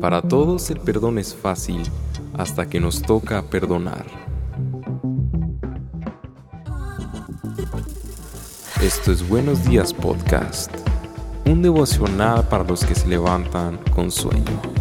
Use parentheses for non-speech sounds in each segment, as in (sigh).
Para todos el perdón es fácil hasta que nos toca perdonar. Esto es Buenos Días Podcast, un devocional para los que se levantan con sueño.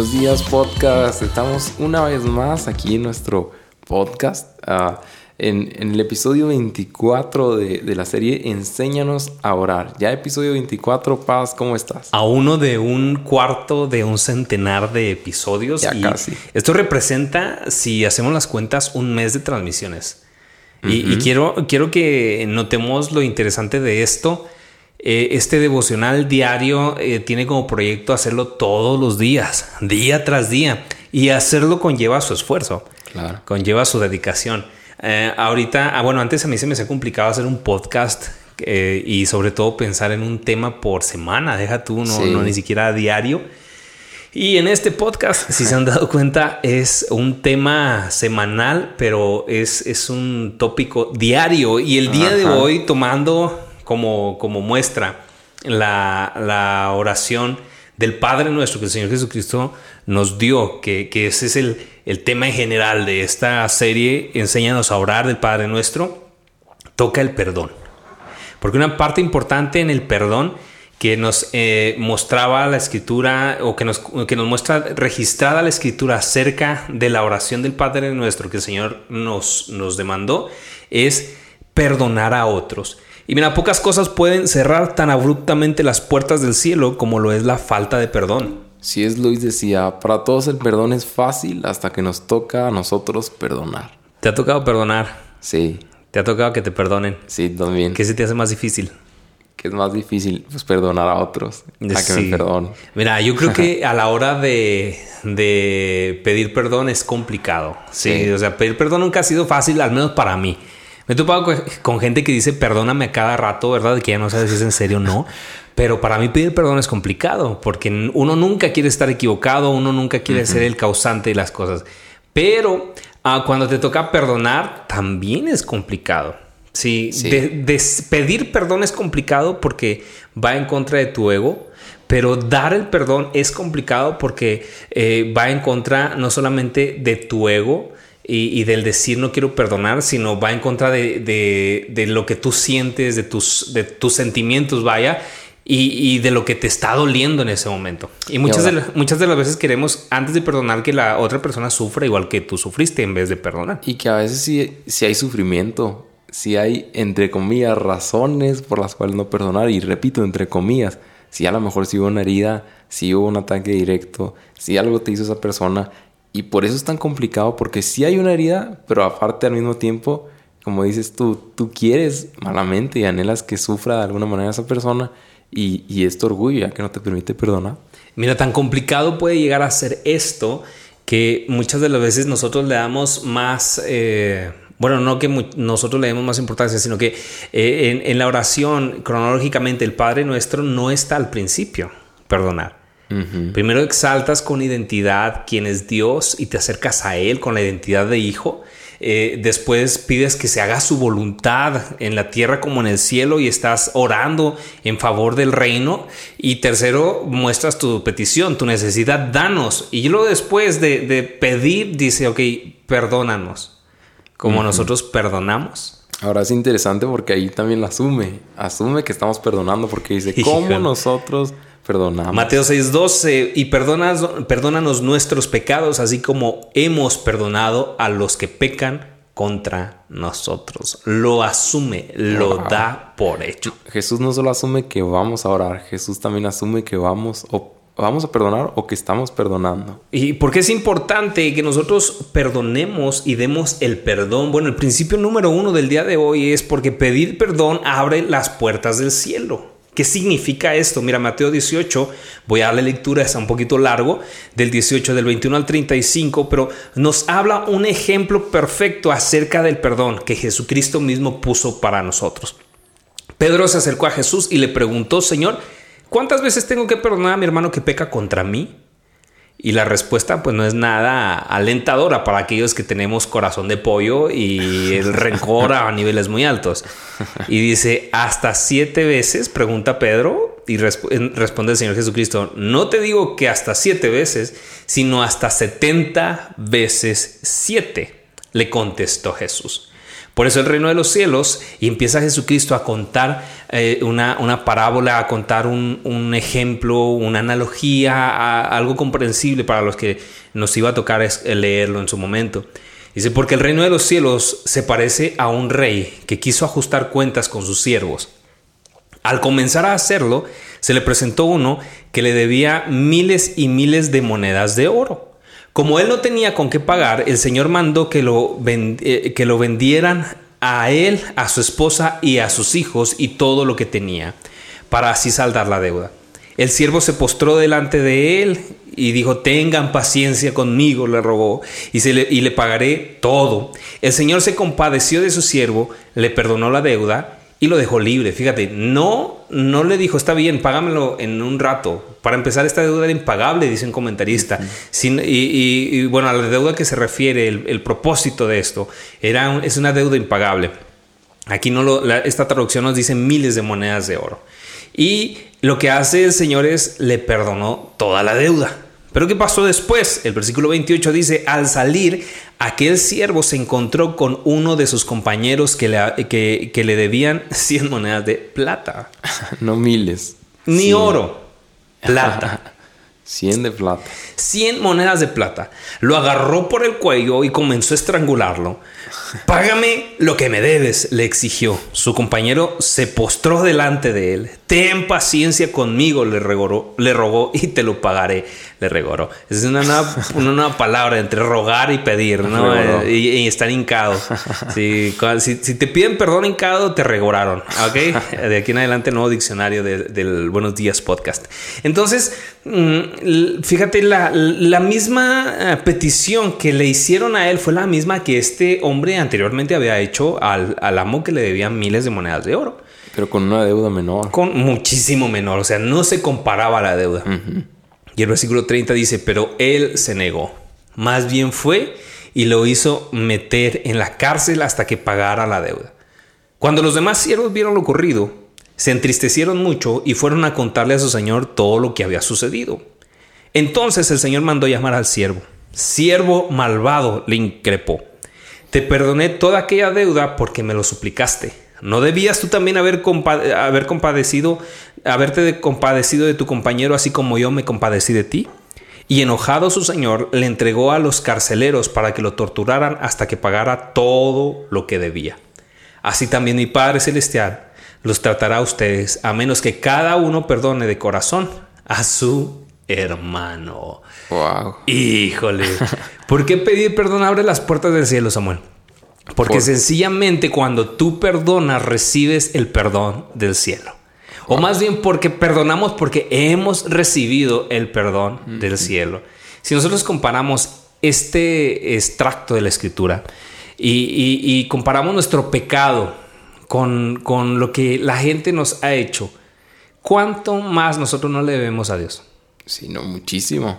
Buenos días podcast, estamos una vez más aquí en nuestro podcast, ah, en, el episodio 24 de, la serie Enséñanos a orar. Ya episodio 24, Paz, ¿cómo estás? A uno de un cuarto de un centenar de episodios. Ya casi. Esto representa, si hacemos las cuentas, un mes de transmisiones. y, y quiero, quiero que notemos lo interesante de esto eh, este devocional diario eh, tiene como proyecto hacerlo todos los días, día tras día. Y hacerlo conlleva su esfuerzo, claro. conlleva su dedicación. Eh, ahorita, ah, bueno, antes a mí se me hacía complicado hacer un podcast y sobre todo pensar en un tema por semana, deja tú, no, no ni siquiera a diario. Y en este podcast, si se han dado (laughs) cuenta, es un tema semanal, pero es, es un tópico diario. Y el día de hoy, tomando como, muestra la, oración del Padre nuestro que el Señor Jesucristo nos dio, que, ese es el, tema en general de esta serie, Enséñanos a orar del Padre nuestro, toca el perdón. Porque una parte importante en el perdón que nos eh, mostraba la escritura o que nos, que nos muestra registrada la escritura acerca de la oración del Padre nuestro que el Señor nos, nos demandó es perdonar a otros. Y mira, pocas cosas pueden cerrar tan abruptamente las puertas del cielo como lo es la falta de perdón. Si es Luis decía, para todos el perdón es fácil hasta que nos toca a nosotros perdonar. ¿Te ha tocado perdonar? Sí. ¿Te ha tocado que te perdonen? Sí, también. ¿Qué se te hace más difícil? ¿Qué es más difícil? Pues perdonar a otros. A que me perdonen. Mira, yo creo que (laughs) a la hora de, pedir perdón es complicado. sí, o sea, pedir perdón nunca ha sido fácil, al menos para mí. Me he topado con gente que dice perdóname a cada rato, ¿verdad? Que ya no sabes si es en serio o no. Pero para mí pedir perdón es complicado porque uno nunca quiere estar equivocado, uno nunca quiere ser el causante de las cosas. Pero ah, cuando te toca perdonar, también es complicado. Sí, De, pedir perdón es complicado porque va en contra de tu ego, pero dar el perdón es complicado porque eh, va en contra no solamente de tu ego, y, del decir no quiero perdonar, sino va en contra de, lo que tú sientes, de tus, de tus sentimientos, vaya, y, de lo que te está doliendo en ese momento. Y muchas, de, muchas de las veces queremos, antes de perdonar, que la otra persona sufra igual que tú sufriste en vez de perdonar. Y que a veces sí, sí hay sufrimiento, si hay, entre comillas, razones por las cuales no perdonar. Y repito, entre comillas, si a lo mejor si hubo una herida, si hubo un ataque directo, si algo te hizo esa persona y por eso es tan complicado, porque sí hay una herida, pero aparte al mismo tiempo, como dices tú, tú quieres malamente y anhelas que sufra de alguna manera esa persona y, y es tu orgullo ya que no te permite perdonar. Mira, tan complicado puede llegar a ser esto que muchas de las veces nosotros le damos más... Eh, bueno, no que nosotros le demos más importancia, sino que eh, en, en la oración, cronológicamente, el Padre nuestro no está al principio, perdonar. Primero exaltas con identidad quién es Dios y te acercas a Él con la identidad de hijo. Eh, después pides que se haga su voluntad en la tierra como en el cielo y estás orando en favor del reino. Y tercero, muestras tu petición, tu necesidad, danos. Y luego después de, pedir, dice, ok, perdónanos, como nosotros perdonamos. Ahora es interesante porque ahí también la asume, asume que estamos perdonando porque dice, (laughs) ¿cómo nosotros perdonamos. Mateo 6:12, y perdonas, perdónanos nuestros pecados, así como hemos perdonado a los que pecan contra nosotros. Lo asume, lo da por hecho. Jesús no solo asume que vamos a orar, Jesús también asume que vamos o vamos a perdonar o que estamos perdonando. ¿Y por qué es importante que nosotros perdonemos y demos el perdón? Bueno, el principio número uno del día de hoy es porque pedir perdón abre las puertas del cielo. ¿Qué significa esto? Mira, Mateo 18, voy a darle lectura, está un poquito largo, del 18, del 21 al 35, pero nos habla un ejemplo perfecto acerca del perdón que Jesucristo mismo puso para nosotros. Pedro se acercó a Jesús y le preguntó, Señor, ¿cuántas veces tengo que perdonar a mi hermano que peca contra mí? Y la respuesta pues no es nada alentadora para aquellos que tenemos corazón de pollo y el (laughs) rencor a niveles muy altos. Y dice, hasta siete veces, pregunta Pedro, y responde el Señor Jesucristo, no te digo que hasta siete veces, sino hasta setenta veces siete, le contestó Jesús. Por eso el reino de los cielos y empieza Jesucristo a contar eh, una, parábola, a contar un, ejemplo, una analogía, algo comprensible para los que nos iba a tocar leerlo en su momento. Dice, porque el reino de los cielos se parece a un rey que quiso ajustar cuentas con sus siervos. Al comenzar a hacerlo, se le presentó uno que le debía miles y miles de monedas de oro. Como él no tenía con qué pagar, el Señor mandó que lo, eh, que lo vendieran a él, a su esposa y a sus hijos y todo lo que tenía, para así saldar la deuda. El siervo se postró delante de él y dijo, tengan paciencia conmigo, le rogó, y, le, y le pagaré todo. El Señor se compadeció de su siervo, le perdonó la deuda y lo dejó libre. Fíjate, no, no le dijo, está bien, págamelo en un rato. Para empezar, esta deuda era impagable, dice un comentarista. Sin, y, bueno, a la deuda que se refiere, el, propósito de esto, era es una deuda impagable. Aquí no lo, esta traducción nos dice miles de monedas de oro. Y lo que hace el Señor es le perdonó toda la deuda. Pero ¿qué pasó después? El versículo 28 dice, al salir, aquel siervo se encontró con uno de sus compañeros que le, que, le debían (laughs) 100 monedas de plata. (laughs) No miles. Ni oro, (laughs) plata. 100 de plata. 100 monedas de plata. Lo agarró por el cuello y comenzó a estrangularlo. Págame lo que me debes, le exigió. Su compañero se postró delante de él. Ten paciencia conmigo, le, le rogó, y te lo pagaré, le regoró. Es una nueva, palabra entre rogar y pedir, ¿no? Y, estar hincado. Si, te piden perdón hincado, te regoraron, ¿ok? De aquí en adelante, nuevo diccionario del Buenos Días Podcast. Entonces, mm, fíjate, la, la misma eh, petición que le hicieron a él fue la misma que este hombre anteriormente había hecho al, al amo que le debía miles de monedas de oro. Pero con una deuda menor. Con muchísimo menor, o sea, no se comparaba la deuda. Y el versículo 30 dice, pero él se negó. Más bien fue y lo hizo meter en la cárcel hasta que pagara la deuda. Cuando los demás siervos vieron lo ocurrido, se entristecieron mucho y fueron a contarle a su señor todo lo que había sucedido. Entonces el señor mandó llamar al siervo. Siervo malvado, le increpó. Te perdoné toda aquella deuda porque me lo suplicaste. ¿No debías tú también haber, compadecido, haberte compadecido de tu compañero así como yo me compadecí de ti? Y enojado su señor le entregó a los carceleros para que lo torturaran hasta que pagara todo lo que debía. Así también mi Padre Celestial los tratará a ustedes, a menos que cada uno perdone de corazón a su hermano. Wow. Híjole. ¿Por qué pedir perdón abre las puertas del cielo, Samuel? Porque sencillamente cuando tú perdonas recibes el perdón del cielo. O más bien porque perdonamos porque hemos recibido el perdón del cielo. Si nosotros comparamos este extracto de la escritura y, comparamos nuestro pecado con, con, lo que la gente nos ha hecho, ¿cuánto más nosotros no le debemos a Dios? Sí, no, muchísimo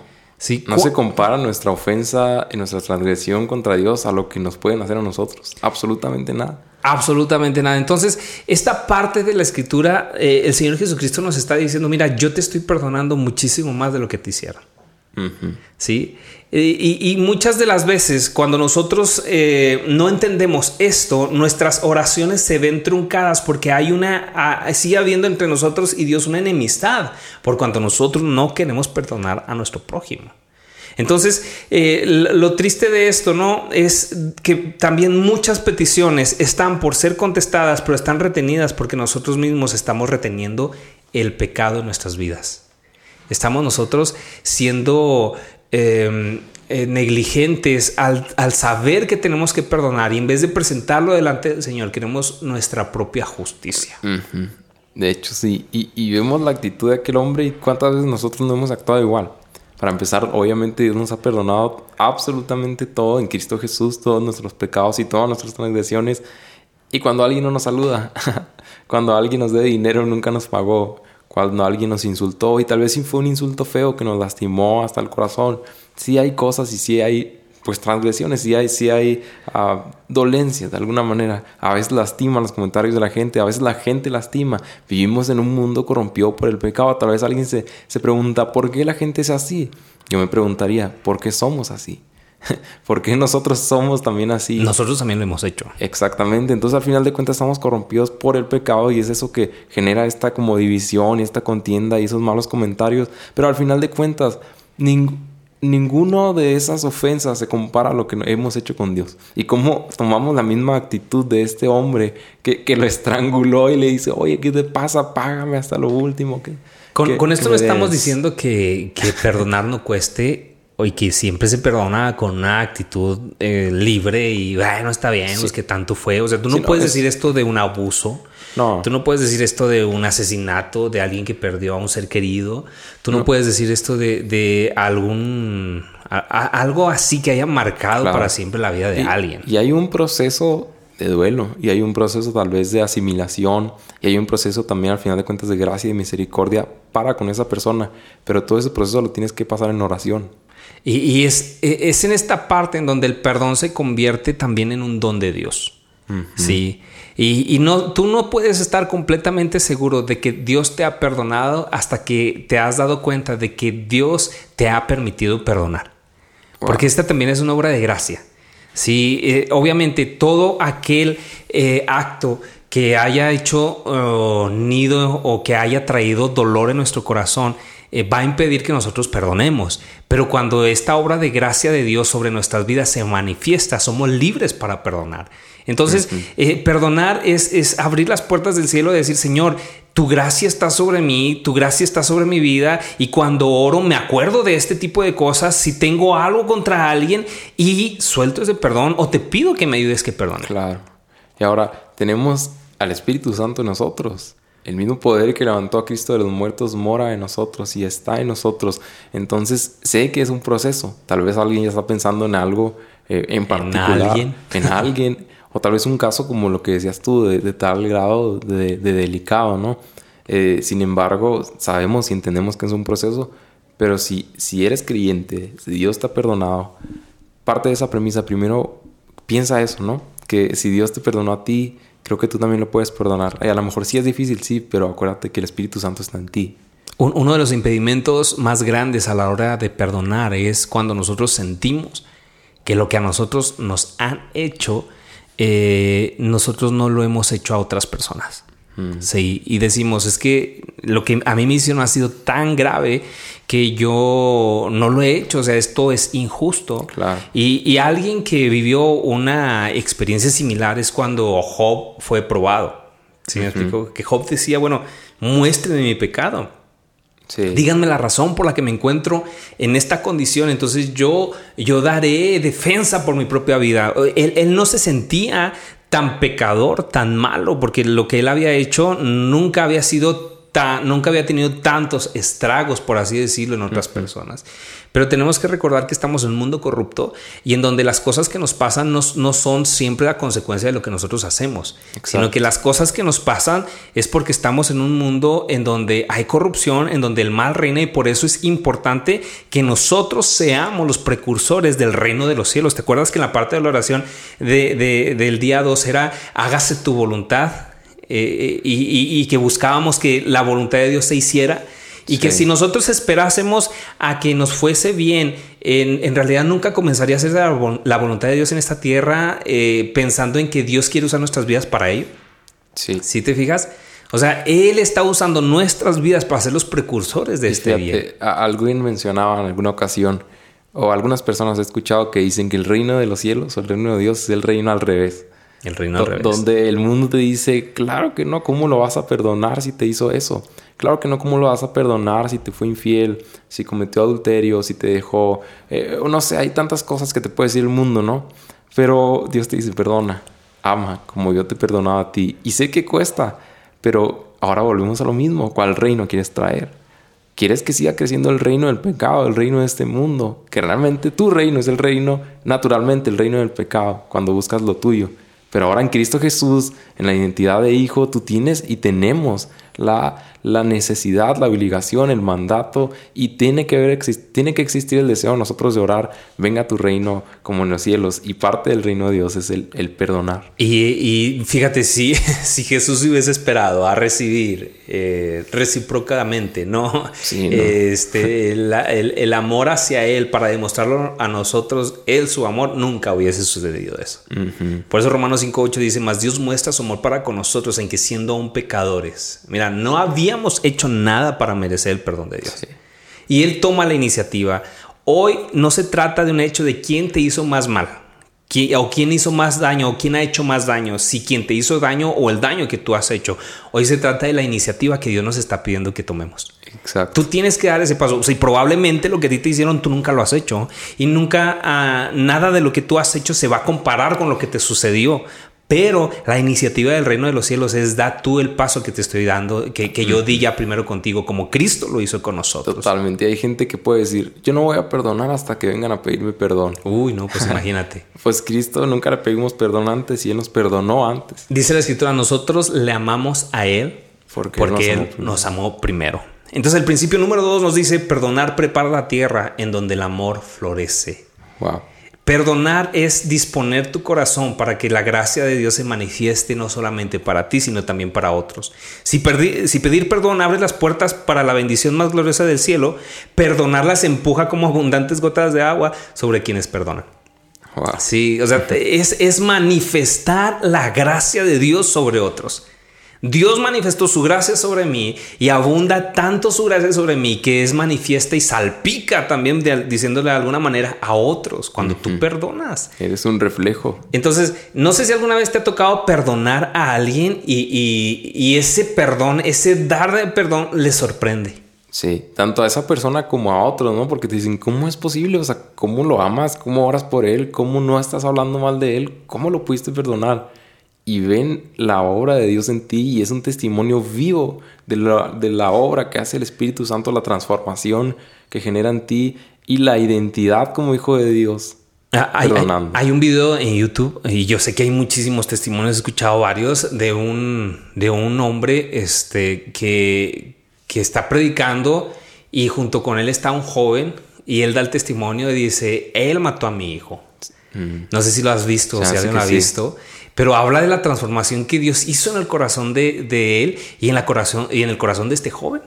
no se compara nuestra ofensa y nuestra transgresión contra Dios a lo que nos pueden hacer a nosotros. Absolutamente nada. Absolutamente nada. Entonces, esta parte de la escritura, eh, el Señor Jesucristo nos está diciendo, mira, yo te estoy perdonando muchísimo más de lo que te hicieron. Sí. Y, muchas de las veces cuando nosotros eh, no entendemos esto, nuestras oraciones se ven truncadas porque hay una, sigue habiendo entre nosotros y Dios una enemistad, por cuanto nosotros no queremos perdonar a nuestro prójimo. Entonces, eh, lo triste de esto, ¿no? Es que también muchas peticiones están por ser contestadas, pero están retenidas porque nosotros mismos estamos reteniendo el pecado en nuestras vidas. Estamos nosotros siendo Em, eh, negligentes al, saber que tenemos que perdonar y en vez de presentarlo delante del Señor, queremos nuestra propia justicia. De hecho, sí. Y, vemos la actitud de aquel hombre y cuántas veces nosotros no hemos actuado igual. Para empezar, obviamente Dios nos ha perdonado absolutamente todo en Cristo Jesús, todos nuestros pecados y todas nuestras transgresiones. Y cuando alguien no nos saluda, (laughs) cuando alguien nos dé dinero, nunca nos pagó, cuando alguien nos insultó y tal vez sí fue un insulto feo que nos lastimó hasta el corazón. Sí hay cosas y sí hay pues transgresiones, sí hay, sí hay uh, dolencias de alguna manera. A veces lastiman los comentarios de la gente, a veces la gente lastima. Vivimos en un mundo corrompido por el pecado. Tal vez alguien se, se pregunta, ¿por qué la gente es así? Yo me preguntaría, ¿por qué somos así? (laughs) ¿Por qué nosotros somos también así? Nosotros también lo hemos hecho. Exactamente. Entonces al final de cuentas estamos corrompidos por el pecado y es eso que genera esta como división y esta contienda y esos malos comentarios. Pero al final de cuentas, ningún ninguno de esas ofensas se compara a lo que hemos hecho con Dios. Y cómo tomamos la misma actitud de este hombre que, que lo estranguló y le dice, oye, ¿qué te pasa? Págame hasta lo último. Que, con, con esto no estamos diciendo que, que perdonar no cueste y que siempre se perdona con una actitud eh, libre y bueno, está bien, es que tanto fue. O sea, tú no puedes decir esto de un abuso. No. Tú no puedes decir esto de un asesinato, de alguien que perdió a un ser querido. Tú no, puedes decir esto de, de algún. algo así que haya marcado para siempre la vida de alguien. Y hay un proceso de duelo y hay un proceso tal vez de asimilación y hay un proceso también al final de cuentas de gracia y misericordia para con esa persona. Pero todo ese proceso lo tienes que pasar en oración. Y, es, e, es, en esta parte en donde el perdón se convierte también en un don de Dios. Sí. Y, no, tú no puedes estar completamente seguro de que Dios te ha perdonado hasta que te has dado cuenta de que Dios te ha permitido perdonar. Porque esta también es una obra de gracia. Sí, eh, obviamente todo aquel eh, acto que haya hecho oh, nido o que haya traído dolor en nuestro corazón eh, va a impedir que nosotros perdonemos. Pero cuando esta obra de gracia de Dios sobre nuestras vidas se manifiesta, somos libres para perdonar. Entonces, eh, perdonar es, es, abrir las puertas del cielo y decir, Señor, tu gracia está sobre mí, tu gracia está sobre mi vida y cuando oro me acuerdo de este tipo de cosas, si tengo algo contra alguien y suelto ese perdón o te pido que me ayudes que perdone. Claro. Y ahora tenemos al Espíritu Santo en nosotros. El mismo poder que levantó a Cristo de los muertos mora en nosotros y está en nosotros. Entonces sé que es un proceso. Tal vez alguien ya está pensando en algo eh, en particular. ¿En alguien? (laughs) En alguien. o tal vez un caso como lo que decías tú, de, tal grado de, delicado, ¿no? Eh, sin embargo, sabemos y entendemos que es un proceso. Pero si, si eres creyente, si Dios te ha perdonado, parte de esa premisa, primero piensa eso, ¿no? Que si Dios te perdonó a ti, creo que tú también lo puedes perdonar. Y a lo mejor sí es difícil, sí, pero acuérdate que el Espíritu Santo está en ti. uno de los impedimentos más grandes a la hora de perdonar es cuando nosotros sentimos que lo que a nosotros nos han hecho, eh, nosotros no lo hemos hecho a otras personas. Mm. Sí, y decimos, es que lo que a mí me hicieron ha sido tan grave que yo no lo he hecho, o sea, esto es injusto. Y, alguien que vivió una experiencia similar es cuando Job fue probado. ¿Sí me explico? Que Job decía, bueno, muéstrenme mi pecado. Díganme la razón por la que me encuentro en esta condición. Entonces yo, yo daré defensa por mi propia vida. Él, él no se sentía tan pecador, tan malo, porque lo que él había hecho nunca había sido nunca había tenido tantos estragos, por así decirlo, en otras personas. Pero tenemos que recordar que estamos en un mundo corrupto y en donde las cosas que nos pasan no, son siempre la consecuencia de lo que nosotros hacemos, sino que las cosas que nos pasan es porque estamos en un mundo en donde hay corrupción, en donde el mal reina y por eso es importante que nosotros seamos los precursores del reino de los cielos. ¿Te acuerdas que en la parte de la oración del día 2 era hágase tu voluntad? Eh, y, que buscábamos que la voluntad de Dios se hiciera. Y que si nosotros esperásemos a que nos fuese bien, en, realidad nunca comenzaría a ser la, voluntad de Dios en esta tierra eh, pensando en que Dios quiere usar nuestras vidas para ello. Sí. ¿Sí te fijas? O sea, Él está usando nuestras vidas para ser los precursores de este bien. Alguien mencionaba en alguna ocasión, o algunas personas he escuchado que dicen que el reino de los cielos o el reino de Dios es el reino al revés. El reino al revés. Donde el mundo te dice, claro que no, ¿cómo lo vas a perdonar si te hizo eso? Claro que no, ¿cómo lo vas a perdonar si te fue infiel, si cometió adulterio, si te dejó... Eh, no sé, hay tantas cosas que te puede decir el mundo, ¿no? Pero Dios te dice, perdona, ama como yo te he perdonado a ti. Y sé que cuesta, pero ahora volvemos a lo mismo. ¿Cuál reino quieres traer? ¿Quieres que siga creciendo el reino del pecado, el reino de este mundo? Que realmente tu reino es el reino, naturalmente el reino del pecado, cuando buscas lo tuyo. Pero ahora en Cristo Jesús, en la identidad de hijo, tú tienes y tenemos la, la necesidad, la obligación, el mandato y tiene que, haber, tiene que existir el deseo de nosotros de orar, venga tu reino como en los cielos y parte del reino de Dios es el, perdonar. Y, fíjate, si, (laughs) si Jesús hubiese esperado a recibir eh, recíprocamente, ¿no? Este, el, amor hacia Él para demostrarlo a nosotros, Él su amor, nunca hubiese sucedido eso. Por eso Romanos 5.8 dice, más Dios muestra su amor para con nosotros en que siendo aún pecadores, mira, no habíamos hecho nada para merecer el perdón de Dios. Y Él toma la iniciativa. Hoy no se trata de un hecho de quién te hizo más mal o quién hizo más daño o quién ha hecho más daño, si quien te hizo daño o el daño que tú has hecho. Hoy se trata de la iniciativa que Dios nos está pidiendo que tomemos. Exacto. Tú tienes que dar ese paso. O sea, y probablemente lo que a ti te hicieron tú nunca lo has hecho y nunca ah, nada de lo que tú has hecho se va a comparar con lo que te sucedió. Pero la iniciativa del reino de los cielos es da tú el paso que te estoy dando, que, yo di ya primero contigo, como Cristo lo hizo con nosotros. Totalmente. Hay gente que puede decir, yo no voy a perdonar hasta que vengan a pedirme perdón. Uy, no, pues (laughs) imagínate. pues Cristo nunca le pedimos perdón antes y Él nos perdonó antes. Dice la escritura, nosotros le amamos a Él porque, Él, nos, amó primero. Entonces el principio número dos nos dice, perdonar prepara la tierra en donde el amor florece. Wow. Perdonar es disponer tu corazón para que la gracia de Dios se manifieste no solamente para ti, sino también para otros. Si, pedir perdón abre las puertas para la bendición más gloriosa del cielo, perdonar las empuja como abundantes gotas de agua sobre quienes perdonan. Sí, o sea, es, es manifestar la gracia de Dios sobre otros. Dios manifestó su gracia sobre mí y abunda tanto su gracia sobre mí que es manifiesta y salpica también diciéndole de alguna manera a otros cuando tú perdonas. Eres un reflejo. Entonces, no sé si alguna vez te ha tocado perdonar a alguien y, ese perdón, ese dar de perdón le sorprende. Sí, tanto a esa persona como a otros, ¿no? Porque te dicen, ¿cómo es posible? O sea, ¿cómo lo amas? ¿Cómo oras por él? ¿Cómo no estás hablando mal de él? ¿Cómo lo pudiste perdonar? Y ven la obra de Dios en ti y es un testimonio vivo de la, obra que hace el Espíritu Santo, la transformación que genera en ti y la identidad como hijo de Dios. Ah, hay, hay, un video en YouTube y yo sé que hay muchísimos testimonios, he escuchado varios de un, de un hombre este, que, que está predicando y junto con él está un joven y él da el testimonio y dice, él mató a mi hijo. Mm. No sé si lo has visto o si alguien lo ha visto pero habla de la transformación que Dios hizo en el corazón de, él y en, la corazón, y en el corazón de este joven.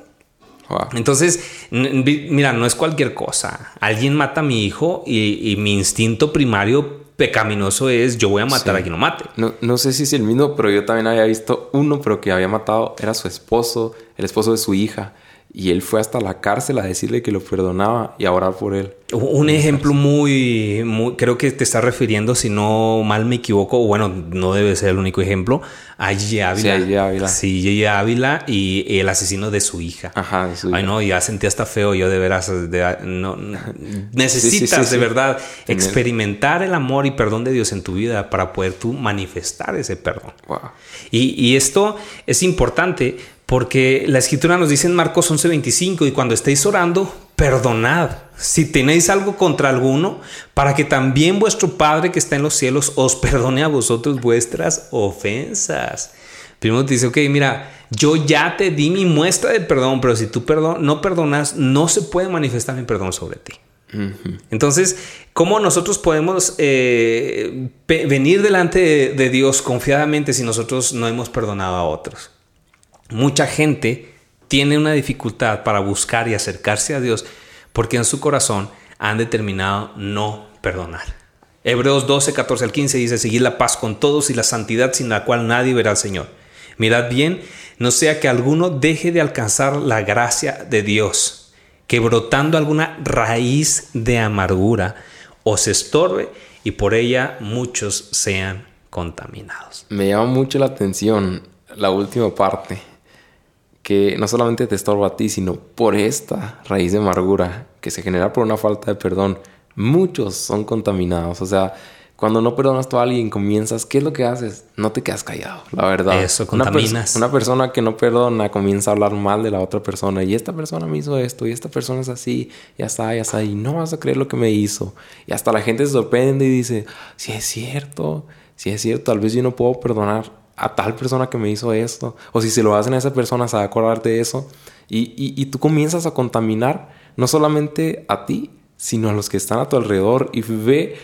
Entonces, mira, no es cualquier cosa. Alguien mata a mi hijo y, mi instinto primario pecaminoso es yo voy a matar a quien lo mate. No, no, sé si es el mismo, pero yo también había visto uno, pero que había matado, era su esposo, el esposo de su hija. Y él fue hasta la cárcel a decirle que lo perdonaba y a orar por él. Un ejemplo muy, muy, creo que te está refiriendo, si no mal me equivoco, bueno, no debe ser el único ejemplo, a Gigi Ávila. Sí, Ávila. Sí, Ávila y el asesino de su hija. Ajá, de su Ay, no, ya sentí hasta feo yo de veras. no, (laughs) necesitas de verdad experimentar el amor y perdón de Dios en tu vida para poder tú manifestar ese perdón. Wow. Y, y esto es importante porque la escritura nos dice en Marcos 11:25, y cuando estéis orando, perdonad si tenéis algo contra alguno, para que también vuestro Padre que está en los cielos os perdone a vosotros vuestras ofensas. Primero te dice, ok, mira, yo ya te di mi muestra de perdón, pero si tú perdón, no perdonas, no se puede manifestar mi perdón sobre ti. Entonces, ¿cómo nosotros podemos eh, venir delante de Dios confiadamente si nosotros no hemos perdonado a otros? Mucha gente tiene una dificultad para buscar y acercarse a Dios porque en su corazón han determinado no perdonar. Hebreos 12, 14 al 15 dice, seguir la paz con todos y la santidad sin la cual nadie verá al Señor. Mirad bien, no sea que alguno deje de alcanzar la gracia de Dios, que brotando alguna raíz de amargura os estorbe y por ella muchos sean contaminados. Me llama mucho la atención la última parte que no solamente te estorba a ti, sino por esta raíz de amargura que se genera por una falta de perdón, muchos son contaminados. O sea, cuando no perdonas tú a alguien, comienzas, ¿qué es lo que haces? No te quedas callado, la verdad. Eso, contaminas. Una, persona que no perdona comienza a hablar mal de la otra persona. Y esta persona me hizo esto, y esta persona es así, ya está, ya está, y no vas a creer lo que me hizo. Y hasta la gente se sorprende y dice, si es cierto, si es cierto, tal vez yo no puedo perdonar a tal persona que me hizo esto. O si se lo hacen a esa persona, se va a acordar de eso. Y, y, tú comienzas a contaminar no solamente a ti, sino a los que están a tu alrededor. Y ve,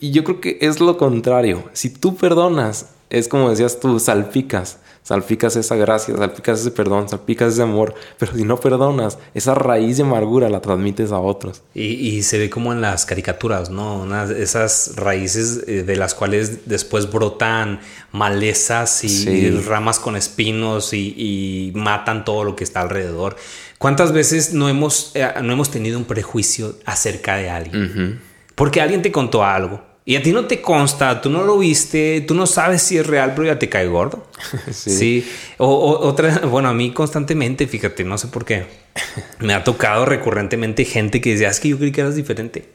y yo creo que es lo contrario. Si tú perdonas, es como decías tú, salpicas salpicas esa gracia, salpicas ese perdón, salpicas ese amor, (laughs) pero si no perdonas, esa raíz de amargura la transmites a otros. Y, se ve como en las caricaturas, ¿no? esas raíces eh, de las cuales después brotan malezas y, ramas con espinos y, matan todo lo que está alrededor. ¿Cuántas veces no hemos, eh, no hemos tenido un prejuicio acerca de alguien? Porque alguien te contó algo y a ti no te consta, tú no lo viste, tú no sabes si es real, pero ya te cae gordo. (laughs) sí. O, otra, bueno, a mí constantemente, fíjate, no sé por qué. Me ha tocado recurrentemente gente que decía, es que yo creí que eras diferente.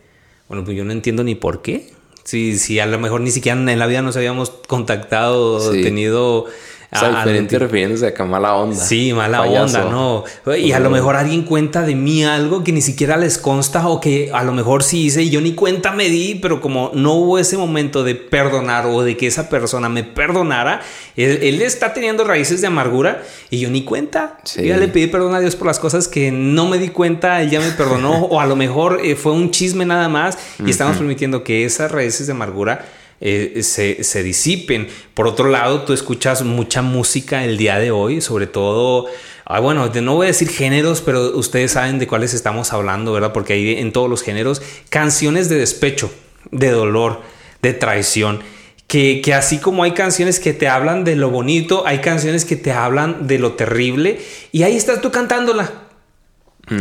Bueno, pues yo no entiendo ni por qué. Si, si a lo mejor ni siquiera en la vida nos habíamos contactado, tenido o sea, diferente refiriéndose a que mala onda. Sí, mala onda, no. Y a lo mejor alguien cuenta de mí algo que ni siquiera les consta o que a lo mejor sí hice y yo ni cuenta me di, pero como no hubo ese momento de perdonar o de que esa persona me perdonara, él, está teniendo raíces de amargura y yo ni cuenta. Yo ya le pedí perdón a Dios por las cosas que no me di cuenta, él ya me perdonó (laughs) o a lo mejor eh, fue un chisme nada más y estamos permitiendo que esas raíces de amargura eh, se, disipen. Por otro lado, tú escuchas mucha música el día de hoy, sobre todo, ah, bueno, no voy a decir géneros, pero ustedes saben de cuáles estamos hablando, ¿verdad? Porque hay en todos los géneros canciones de despecho, de dolor, de traición. Que, que, así como hay canciones que te hablan de lo bonito, hay canciones que te hablan de lo terrible, y ahí estás tú cantándola.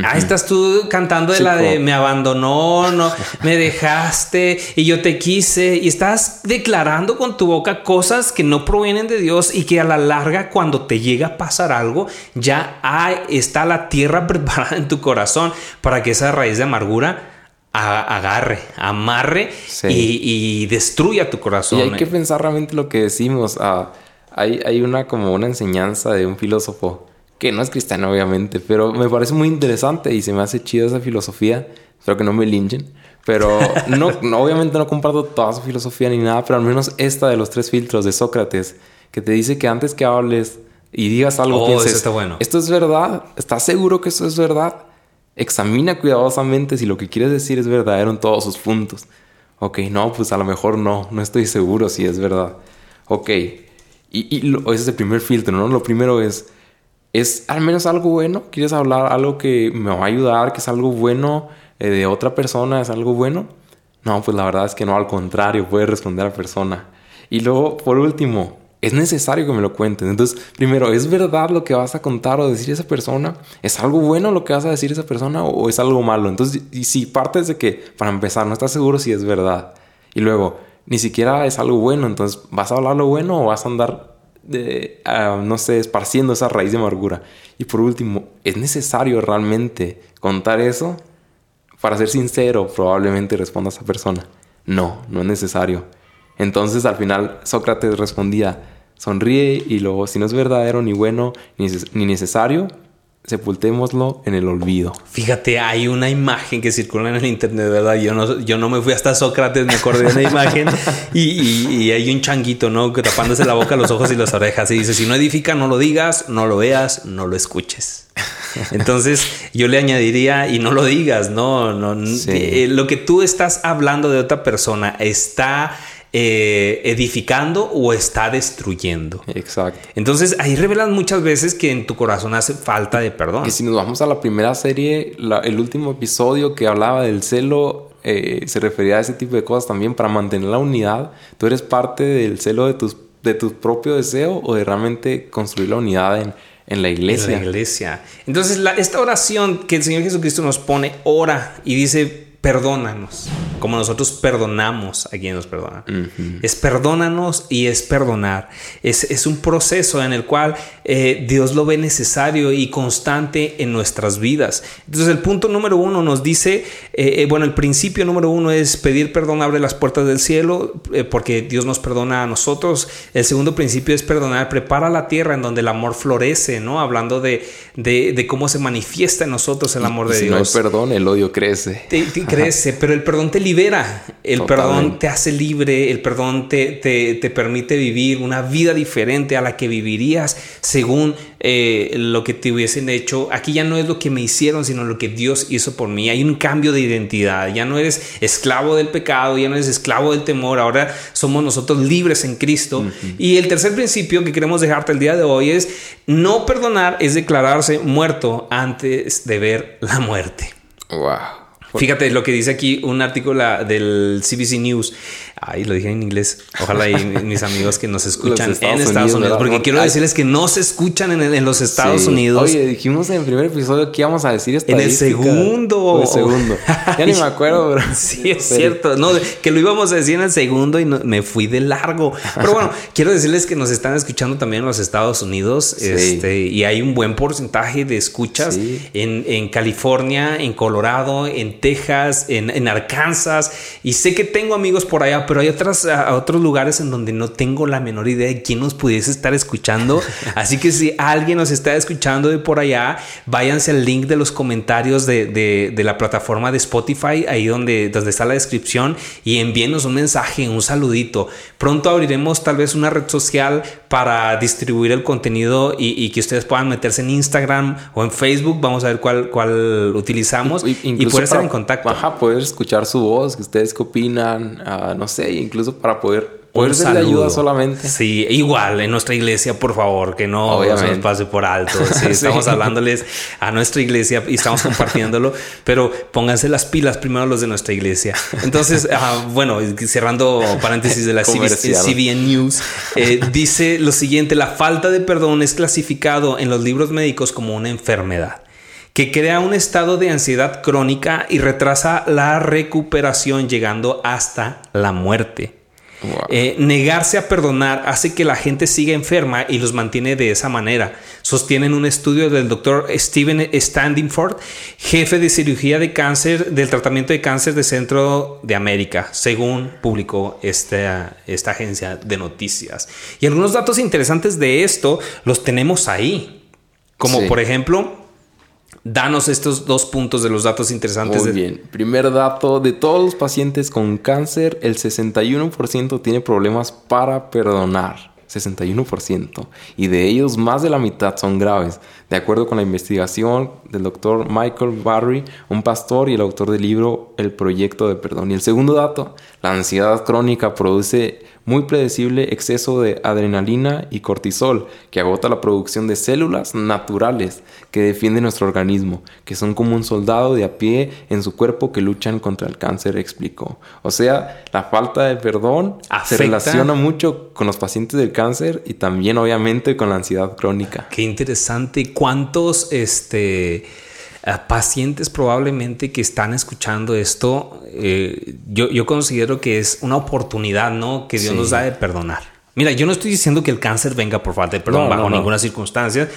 Ahí estás tú cantando de la de me abandonó, no, me dejaste y yo te quise y estás declarando con tu boca cosas que no provienen de Dios y que a la larga cuando te llega a pasar algo ya hay, está la tierra (laughs) preparada en tu corazón para que esa raíz de amargura agarre, amarre y, destruya tu corazón. Y hay que pensar realmente lo que decimos. Ah, hay, hay una como una enseñanza de un filósofo que no es cristiano obviamente, pero me parece muy interesante y se me hace chida esa filosofía. Espero que no me linchen. Pero no, obviamente no comparto toda su filosofía ni nada, pero al menos esta de los tres filtros de Sócrates, que te dice que antes que hables y digas algo, oh, pienses, está bueno. esto es verdad, ¿estás seguro que eso es verdad? Examina cuidadosamente si lo que quieres decir es verdadero en todos sus puntos. Ok, no, pues a lo mejor no, no estoy seguro si es verdad. Ok, y, y ese es el primer filtro, ¿no? Lo primero es, es al menos algo bueno. ¿Quieres hablar algo que me va a ayudar, que es algo bueno eh, de otra persona, es algo bueno? No, pues la verdad es que no, al contrario, puede responder a la persona. Y luego, por último, es necesario que me lo cuenten. Entonces, primero, ¿es verdad lo que vas a contar o decir a esa persona? ¿Es algo bueno lo que vas a decir a esa persona o es algo malo? Entonces, y si partes de que, para empezar, no estás seguro si es verdad. Y luego, ni siquiera es algo bueno, entonces, ¿vas a hablar lo bueno o vas a andar de, ah, no sé, esparciendo esa raíz de amargura. Y por último, ¿es necesario realmente contar eso? Para ser sincero, probablemente responda esa persona. No, no es necesario. Entonces al final Sócrates respondía, sonríe y luego, si no es verdadero ni bueno ni necesario, sepultémoslo en el olvido. Fíjate, hay una imagen que circula en el internet, ¿verdad? Yo no, yo no me fui hasta Sócrates, me acordé de una imagen y, hay un changuito, ¿no? Que tapándose la boca, los ojos y las orejas y dice, si no edifica, no lo digas, no lo veas, no lo escuches. Entonces yo le añadiría y no lo digas, no, no, eh, lo que tú estás hablando de otra persona está eh, edificando o está destruyendo. Exacto. Entonces ahí revelan muchas veces que en tu corazón hace falta de perdón. Y si nos vamos a la primera serie, el último episodio que hablaba del celo, eh, se refería a ese tipo de cosas también para mantener la unidad. Tú eres parte del celo de, tus, de tu propio deseo o de realmente construir la unidad en, en la iglesia. En la iglesia. Entonces, esta oración que el Señor Jesucristo nos pone, ora y dice, perdónanos, como nosotros perdonamos a quien nos perdona. Es perdónanos y es perdonar. Es, un proceso en el cual eh, Dios lo ve necesario y constante en nuestras vidas. Entonces el punto número uno nos dice, eh, eh, bueno, el principio número uno es pedir perdón abre las puertas del cielo porque Dios nos perdona a nosotros. El segundo principio es perdonar, prepara la tierra en donde el amor florece, ¿no? Hablando de, de, cómo se manifiesta en nosotros el amor de si Dios. no hay perdón, el odio crece crece, pero el perdón te libera. El perdón te hace libre, el perdón te, te, permite vivir una vida diferente a la que vivirías según eh, lo que te hubiesen hecho. Aquí ya no es lo que me hicieron, sino lo que Dios hizo por mí. Hay un cambio de identidad. Ya no eres esclavo del pecado, ya no eres esclavo del temor. Ahora somos nosotros libres en Cristo. Y el tercer principio que queremos dejarte el día de hoy es no perdonar es declararse muerto antes de ver la muerte. Wow. Fíjate lo que dice aquí un artículo del CBC News. Ay, lo dije en inglés. Ojalá y mis amigos que nos escuchan en Estados Unidos, porque quiero decirles que no se escuchan en, los Estados Unidos. Oye, dijimos en el primer episodio que íbamos a decir En el segundo. el segundo. (laughs) Ya ni me acuerdo, bro. (laughs) Sí, es cierto. No, que lo íbamos a decir en el segundo y me fui de largo. Pero bueno, (laughs) quiero decirles que nos están escuchando también en los Estados Unidos. Este, y hay un buen porcentaje de escuchas en, en, California, en Colorado, en Texas, en, en Arkansas. Y sé que tengo amigos por allá pero hay otras, otros lugares en donde no tengo la menor idea de quién nos pudiese estar escuchando. (laughs) Así que si alguien nos está escuchando de por allá, váyanse al link de los comentarios de, la plataforma de Spotify, ahí donde, donde está la descripción, y envíenos un mensaje, un saludito. Pronto abriremos tal vez una red social para distribuir el contenido y, que ustedes puedan meterse en Instagram o en Facebook. Vamos a ver cuál, cuál utilizamos y, poder estar en contacto. Ajá, poder escuchar su voz, que ustedes qué opinan, ah, no sé incluso para poder Poder ser de ayuda solamente. Sí, igual en nuestra iglesia, por favor, que no se nos pase por alto. (laughs) estamos hablándoles a nuestra iglesia y estamos compartiéndolo, pero pónganse las pilas primero los de nuestra iglesia. Entonces, ah, bueno, cerrando paréntesis de la CBN News, eh, dice lo siguiente: la falta de perdón es clasificado en los libros médicos como una enfermedad que crea un estado de ansiedad crónica y retrasa la recuperación llegando hasta la muerte. Eh, negarse a perdonar hace que la gente siga enferma y los mantiene de esa manera. Sostienen un estudio del doctor Steven Standingford, jefe de cirugía de cáncer del tratamiento de cáncer de Centro de América, según publicó esta, esta agencia de noticias. Y algunos datos interesantes de esto los tenemos ahí. Como por ejemplo, Danos estos dos puntos de los datos interesantes. Muy bien. Primer dato, de todos los pacientes con cáncer, el 61% tiene problemas para perdonar. 61%. Y de ellos más de la mitad son graves. De acuerdo con la investigación del doctor Michael Barry, un pastor y el autor del libro El Proyecto de Perdón. Y el segundo dato, la ansiedad crónica produce muy predecible exceso de adrenalina y cortisol que agota la producción de células naturales que defienden nuestro organismo, que son como un soldado de a pie en su cuerpo que luchan contra el cáncer, explicó. O sea, la falta de perdón se relaciona mucho con los pacientes del cáncer y también obviamente con la ansiedad crónica. Qué interesante. ¿Cuántos este pacientes probablemente que están escuchando esto, eh, yo, considero que es una oportunidad, ¿no? Que Dios nos da de perdonar. Mira, yo no estoy diciendo que el cáncer venga por falta de perdón bajo ninguna circunstancia,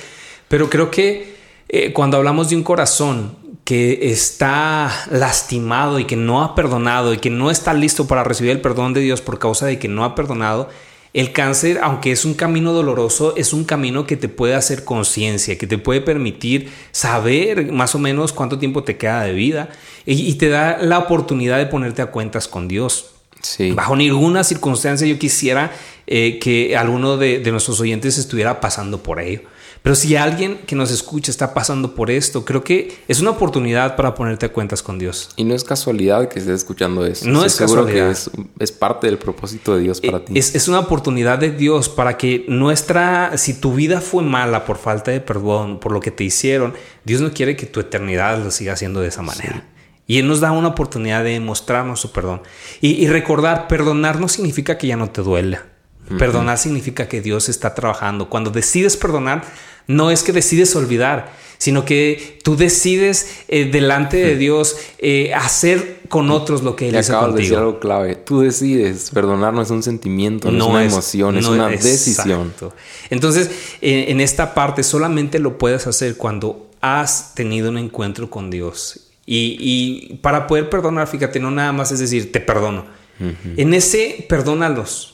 pero creo que eh, cuando hablamos de un corazón que está lastimado y que no ha perdonado y que no está listo para recibir el perdón de Dios por causa de que no ha perdonado, el cáncer, aunque es un camino doloroso, es un camino que te puede hacer conciencia, que te puede permitir saber más o menos cuánto tiempo te queda de vida y, te da la oportunidad de ponerte a cuentas con Dios. Sí. Bajo ninguna circunstancia yo quisiera eh, que alguno de nuestros oyentes estuviera pasando por ello. Pero si alguien que nos escucha está pasando por esto, creo que es una oportunidad para ponerte a cuentas con Dios. Y no es casualidad que estés escuchando eso. No es casualidad. Que es, parte del propósito de Dios para eh, ti. Es, es, una oportunidad de Dios para que nuestra, si tu vida fue mala por falta de perdón, por lo que te hicieron, Dios no quiere que tu eternidad lo siga haciendo de esa manera. Y Él nos da una oportunidad de mostrarnos su perdón. Y, y recordar, perdonar no significa que ya no te duela. Perdonar significa que Dios está trabajando. Cuando decides perdonar, no es que decides olvidar, sino que tú decides eh, delante de Dios eh, hacer con otros lo que Él hizo contigo. de decir algo clave. Tú decides. Perdonar no es un sentimiento, no, es una emoción, es una decisión. Entonces, en esta parte solamente lo puedes hacer cuando has tenido un encuentro con Dios. Y, para poder perdonar, fíjate, no nada más es decir, te perdono. En ese, perdónalos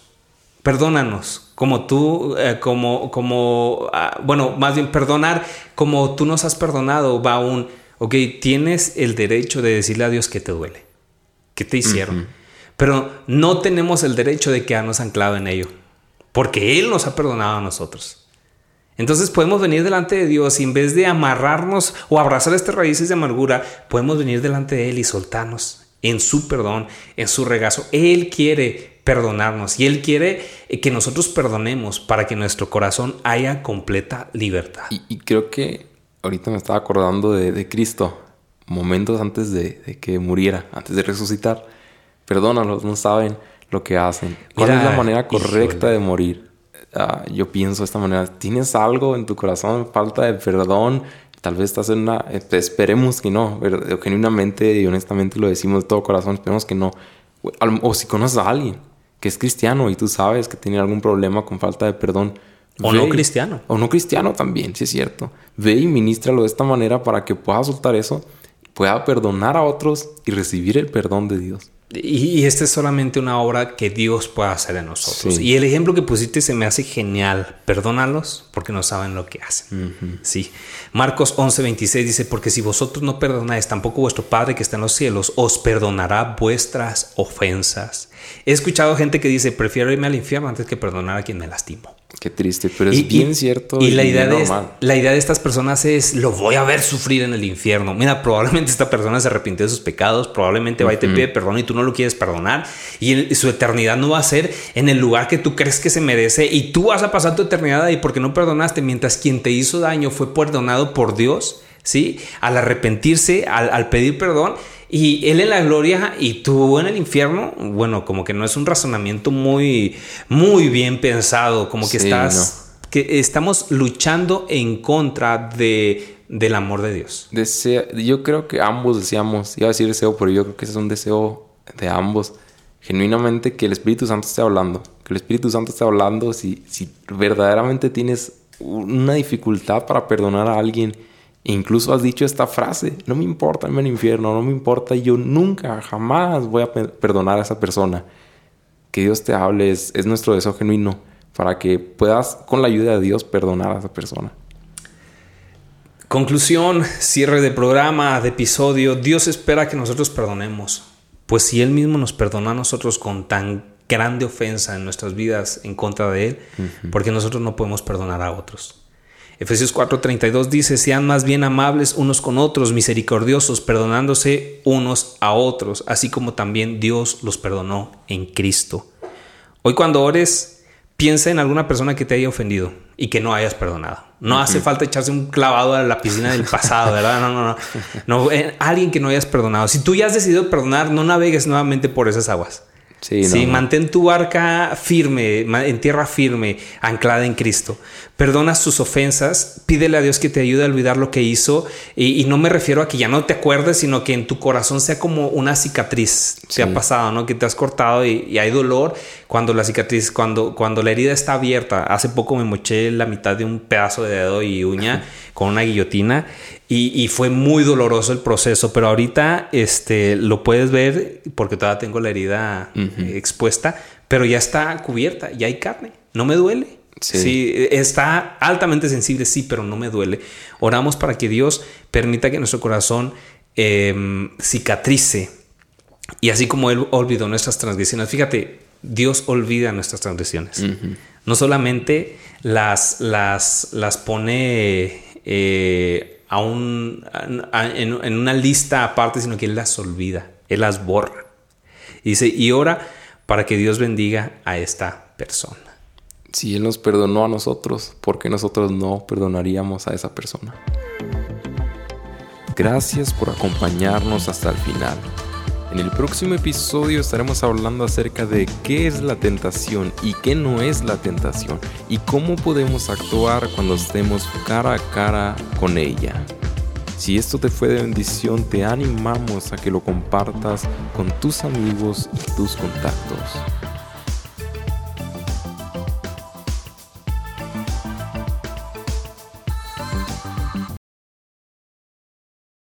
perdónanos, como tú, eh, como, como, ah, bueno, más bien perdonar como tú nos has perdonado, va un, ok, tienes el derecho de decirle a Dios que te duele, que te hicieron. pero no tenemos el derecho de quedarnos anclado en ello, porque Él nos ha perdonado a nosotros. Entonces podemos venir delante de Dios y en vez de amarrarnos o abrazar estas raíces de amargura, podemos venir delante de Él y soltarnos en su perdón, en su regazo. Él quiere perdonarnos y Él quiere que nosotros perdonemos para que nuestro corazón haya completa libertad. Y, creo que ahorita me estaba acordando de, Cristo, momentos antes de, que muriera, antes de resucitar. Perdónalos, no saben lo que hacen. ¿Cuál es la manera correcta de morir? Ah, yo pienso de esta manera, tienes algo en tu corazón, falta de perdón, tal vez estás en una, eh, esperemos que no, pero genuinamente y honestamente lo decimos de todo corazón, esperemos que no. O si conoces a alguien que es cristiano y tú sabes que tiene algún problema con falta de perdón. O no cristiano. O no cristiano también, sí es cierto. Ve y ministralo de esta manera para que pueda soltar eso, pueda perdonar a otros y recibir el perdón de Dios. Y, esta es solamente una obra que Dios puede hacer en nosotros. Y el ejemplo que pusiste se me hace genial. Perdónalos porque no saben lo que hacen. Sí. Marcos 11:26 dice, porque si vosotros no perdonáis, tampoco vuestro Padre que está en los cielos os perdonará vuestras ofensas. He escuchado gente que dice, prefiero irme al infierno antes que perdonar a quien me lastimó. Qué triste, pero es bien cierto. Y, la, idea de, la idea de estas personas es, lo voy a ver sufrir en el infierno. Mira, probablemente esta persona se arrepintió de sus pecados, probablemente va y te pide perdón y tú no lo quieres perdonar. Y, su eternidad no va a ser en el lugar que tú crees que se merece y tú vas a pasar tu eternidad ahí porque no perdonaste, mientras quien te hizo daño fue perdonado por Dios, ¿sí? Al arrepentirse, al, al pedir perdón y él en la gloria y tú en el infierno, bueno, como que no es un razonamiento muy, muy bien pensado, como que estás, que estamos luchando en contra de, del amor de Dios. yo creo que ambos deseamos, iba a decir deseo, pero yo creo que ese es un deseo de ambos, genuinamente que el Espíritu Santo esté hablando, que el Espíritu Santo esté hablando, si, si verdaderamente tienes una dificultad para perdonar a alguien, Incluso has dicho esta frase, no me importa irme al infierno, no me importa, yo nunca, jamás voy a perdonar a esa persona. Que Dios te hable es, nuestro deseo genuino para que puedas, con la ayuda de Dios, perdonar a esa persona. Conclusión, cierre de programa, de episodio. Dios espera que nosotros perdonemos. Pues si Él mismo nos perdona a nosotros con tan grande ofensa en nuestras vidas en contra de Él, porque nosotros no podemos perdonar a otros. Efesios 4:32 dice, sean más bien amables unos con otros, misericordiosos, perdonándose unos a otros, así como también Dios los perdonó en Cristo. Hoy cuando ores, piensa en alguna persona que te haya ofendido y que no hayas perdonado. No hace falta echarse un clavado a la piscina del pasado, ¿verdad? No, no, no. no eh, alguien que no hayas perdonado. Si tú ya has decidido perdonar, no navegues nuevamente por esas aguas. Sí, mantén tu barca firme, en tierra firme, anclada en Cristo. Perdona sus ofensas, pídele a Dios que te ayude a olvidar lo que hizo. Y, no me refiero a que ya no te acuerdes, sino que en tu corazón sea como una cicatriz. Se ha pasado, ¿no? Que te has cortado y, hay dolor cuando la cicatriz, cuando, cuando la herida está abierta. Hace poco me moché la mitad de un pedazo de dedo y uña con una guillotina y, fue muy doloroso el proceso, pero ahorita este, lo puedes ver porque todavía tengo la herida eh, expuesta, pero ya está cubierta, ya hay carne, no me duele. Sí. está altamente sensible, sí, pero no me duele. Oramos para que Dios permita que nuestro corazón em, cicatrice. Y así como Él olvidó nuestras transgresiones, fíjate, Dios olvida nuestras transgresiones. No solamente las, las, las pone eh, en, una lista aparte, sino que Él las olvida, Él las borra. dice, y ora para que Dios bendiga a esta persona. Si Él nos perdonó a nosotros, ¿por qué nosotros no perdonaríamos a esa persona? Gracias por acompañarnos hasta el final. En el próximo episodio estaremos hablando acerca de qué es la tentación y qué no es la tentación y cómo podemos actuar cuando estemos cara a cara con ella. Si esto te fue de bendición, te animamos a que lo compartas con tus amigos y tus contactos.